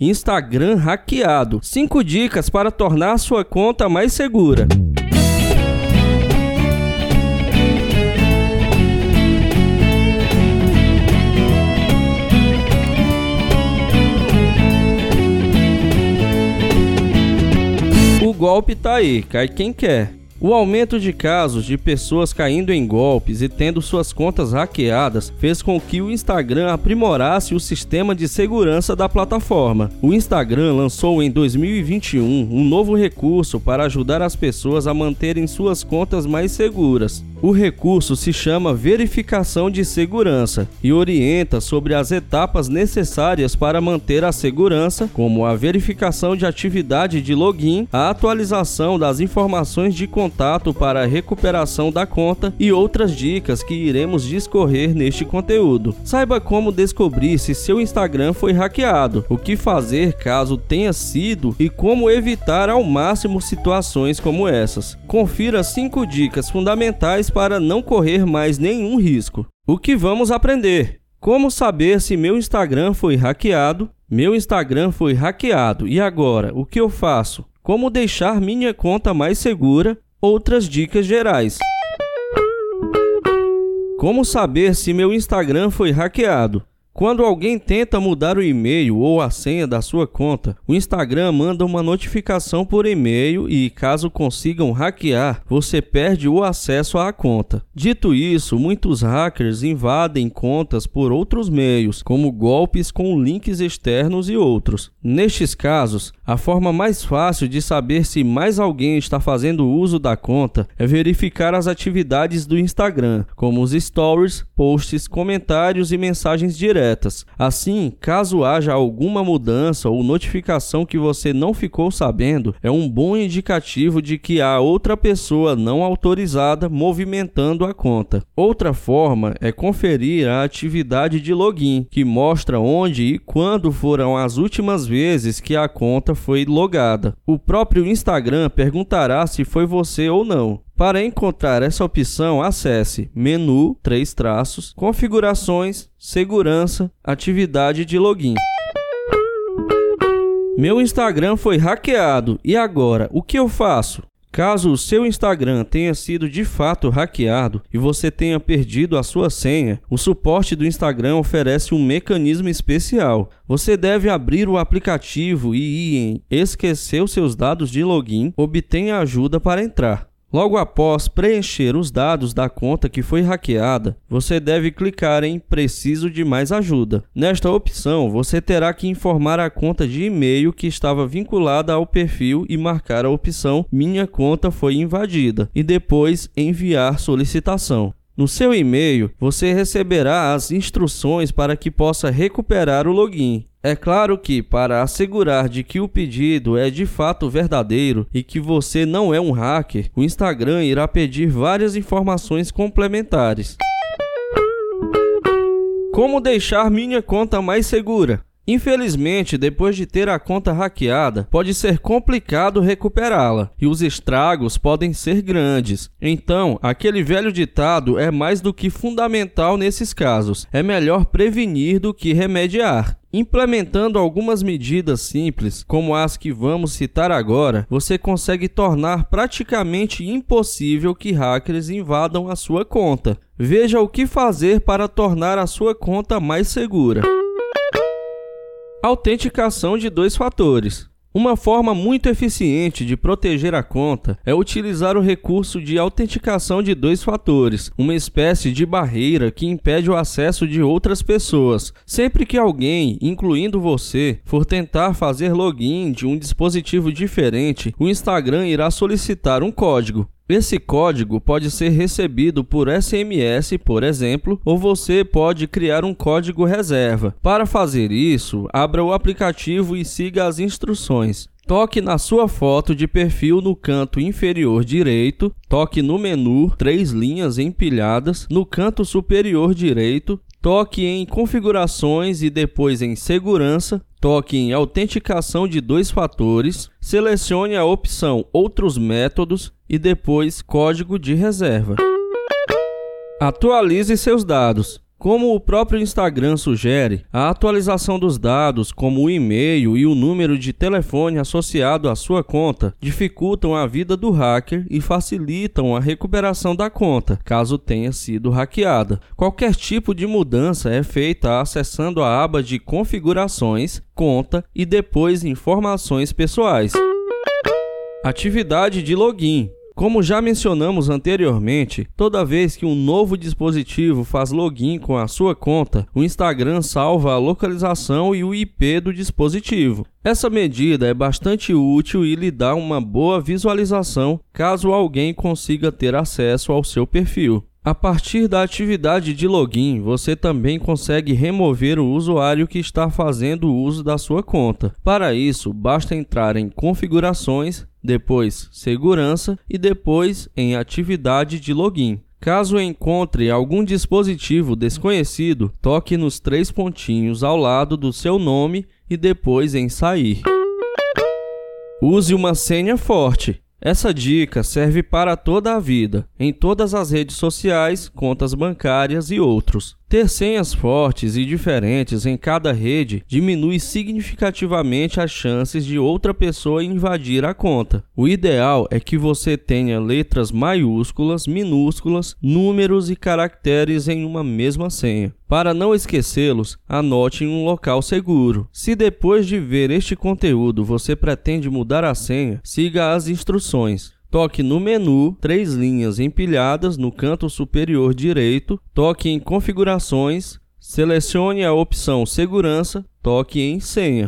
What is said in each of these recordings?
Instagram hackeado. 5 dicas para tornar sua conta mais segura. O golpe tá aí, cai quem quer. O aumento de casos de pessoas caindo em golpes e tendo suas contas hackeadas fez com que o Instagram aprimorasse o sistema de segurança da plataforma. O Instagram lançou em 2021 um novo recurso para ajudar as pessoas a manterem suas contas mais seguras. O recurso se chama Verificação de Segurança e orienta sobre as etapas necessárias para manter a segurança, como a verificação de atividade de login, a atualização das informações de contato para a recuperação da conta e outras dicas que iremos discorrer neste conteúdo. Saiba como descobrir se seu Instagram foi hackeado, o que fazer caso tenha sido e como evitar ao máximo situações como essas. Confira 5 dicas fundamentais para não correr mais nenhum risco. O que vamos aprender? Como saber se meu Instagram foi hackeado? Meu Instagram foi hackeado e agora o que eu faço? Como deixar minha conta mais segura? Outras dicas gerais. Como saber se meu Instagram foi hackeado? Quando alguém tenta mudar o e-mail ou a senha da sua conta, o Instagram manda uma notificação por e-mail e, caso consigam hackear, você perde o acesso à conta. Dito isso, muitos hackers invadem contas por outros meios, como golpes com links externos e outros. Nestes casos, a forma mais fácil de saber se mais alguém está fazendo uso da conta é verificar as atividades do Instagram, como os stories, posts, comentários e mensagens diretas Assim, caso haja alguma mudança ou notificação que você não ficou sabendo, é um bom indicativo de que há outra pessoa não autorizada movimentando a conta. Outra forma é conferir a atividade de login, que mostra onde e quando foram as últimas vezes que a conta foi logada. O próprio Instagram perguntará se foi você ou não. Para encontrar essa opção, acesse Menu, três traços, Configurações, Segurança, Atividade de Login. Meu Instagram foi hackeado e agora o que eu faço? Caso o seu Instagram tenha sido de fato hackeado e você tenha perdido a sua senha, o suporte do Instagram oferece um mecanismo especial. Você deve abrir o aplicativo e ir em Esquecer os seus dados de login, obtenha ajuda para entrar. Logo após preencher os dados da conta que foi hackeada, você deve clicar em Preciso de mais ajuda. Nesta opção, você terá que informar a conta de e-mail que estava vinculada ao perfil e marcar a opção Minha conta foi invadida e depois enviar solicitação. No seu e-mail, você receberá as instruções para que possa recuperar o login. É claro que, para assegurar de que o pedido é de fato verdadeiro e que você não é um hacker, o Instagram irá pedir várias informações complementares. Como deixar minha conta mais segura? Infelizmente, depois de ter a conta hackeada, pode ser complicado recuperá-la e os estragos podem ser grandes. Então, aquele velho ditado é mais do que fundamental nesses casos. É melhor prevenir do que remediar. Implementando algumas medidas simples, como as que vamos citar agora, você consegue tornar praticamente impossível que hackers invadam a sua conta. Veja o que fazer para tornar a sua conta mais segura. Autenticação de dois fatores. Uma forma muito eficiente de proteger a conta é utilizar o recurso de autenticação de dois fatores, uma espécie de barreira que impede o acesso de outras pessoas. Sempre que alguém, incluindo você, for tentar fazer login de um dispositivo diferente, o Instagram irá solicitar um código. Esse código pode ser recebido por SMS, por exemplo, ou você pode criar um código reserva. Para fazer isso, abra o aplicativo e siga as instruções. Toque na sua foto de perfil no canto inferior direito, toque no menu três linhas empilhadas, no canto superior direito, toque em configurações e depois em segurança, toque em autenticação de dois fatores, selecione a opção outros métodos e depois código de reserva. Atualize seus dados. Como o próprio Instagram sugere, a atualização dos dados, como o e-mail e o número de telefone associado à sua conta, dificultam a vida do hacker e facilitam a recuperação da conta, caso tenha sido hackeada. Qualquer tipo de mudança é feita acessando a aba de Configurações, Conta e depois Informações Pessoais. Atividade de login. Como já mencionamos anteriormente, toda vez que um novo dispositivo faz login com a sua conta, o Instagram salva a localização e o IP do dispositivo. Essa medida é bastante útil e lhe dá uma boa visualização caso alguém consiga ter acesso ao seu perfil. A partir da atividade de login, você também consegue remover o usuário que está fazendo uso da sua conta. Para isso, basta entrar em Configurações, depois Segurança e depois em Atividade de login. Caso encontre algum dispositivo desconhecido, toque nos três pontinhos ao lado do seu nome e depois em Sair. Use uma senha forte. Essa dica serve para toda a vida, em todas as redes sociais, contas bancárias e outros. Ter senhas fortes e diferentes em cada rede diminui significativamente as chances de outra pessoa invadir a conta. O ideal é que você tenha letras maiúsculas, minúsculas, números e caracteres em uma mesma senha. Para não esquecê-los, anote em um local seguro. Se depois de ver este conteúdo você pretende mudar a senha, siga as instruções. Toque no menu, três linhas empilhadas no canto superior direito, toque em Configurações, selecione a opção Segurança, toque em Senha.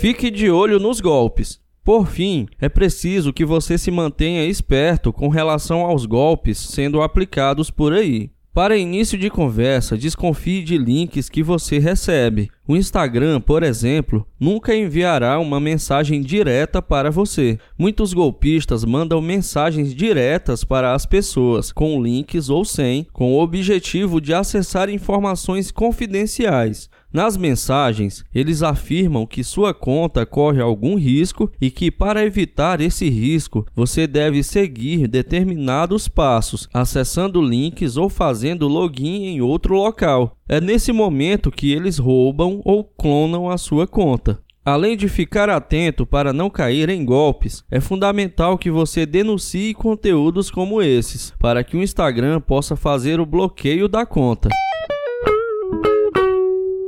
Fique de olho nos golpes. Por fim, é preciso que você se mantenha esperto com relação aos golpes sendo aplicados por aí. Para início de conversa, desconfie de links que você recebe. O Instagram, por exemplo, nunca enviará uma mensagem direta para você. Muitos golpistas mandam mensagens diretas para as pessoas, com links ou sem, com o objetivo de acessar informações confidenciais. Nas mensagens, eles afirmam que sua conta corre algum risco e que, para evitar esse risco, você deve seguir determinados passos, acessando links ou fazendo login em outro local. É nesse momento que eles roubam ou clonam a sua conta. Além de ficar atento para não cair em golpes, é fundamental que você denuncie conteúdos como esses, para que o Instagram possa fazer o bloqueio da conta.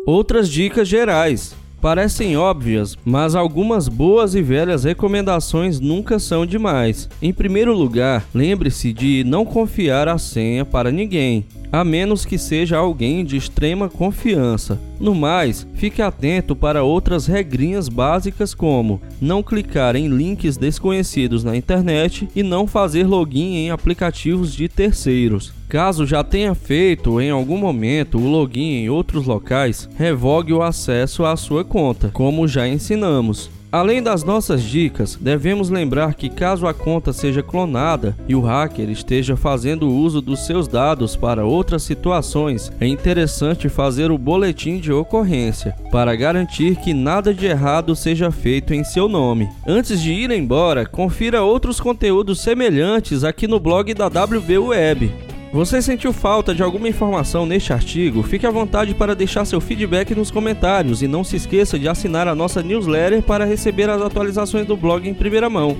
Outras dicas gerais. Parecem óbvias, mas algumas boas e velhas recomendações nunca são demais. Em primeiro lugar, lembre-se de não confiar a senha para ninguém a menos que seja alguém de extrema confiança. No mais, fique atento para outras regrinhas básicas como não clicar em links desconhecidos na internet e não fazer login em aplicativos de terceiros. Caso já tenha feito em algum momento o login em outros locais, revogue o acesso à sua conta, como já ensinamos. Além das nossas dicas, devemos lembrar que caso a conta seja clonada e o hacker esteja fazendo uso dos seus dados para outras situações, é interessante fazer o boletim de ocorrência para garantir que nada de errado seja feito em seu nome. Antes de ir embora, confira outros conteúdos semelhantes aqui no blog da WB Web. Você sentiu falta de alguma informação neste artigo? Fique à vontade para deixar seu feedback nos comentários e não se esqueça de assinar a nossa newsletter para receber as atualizações do blog em primeira mão.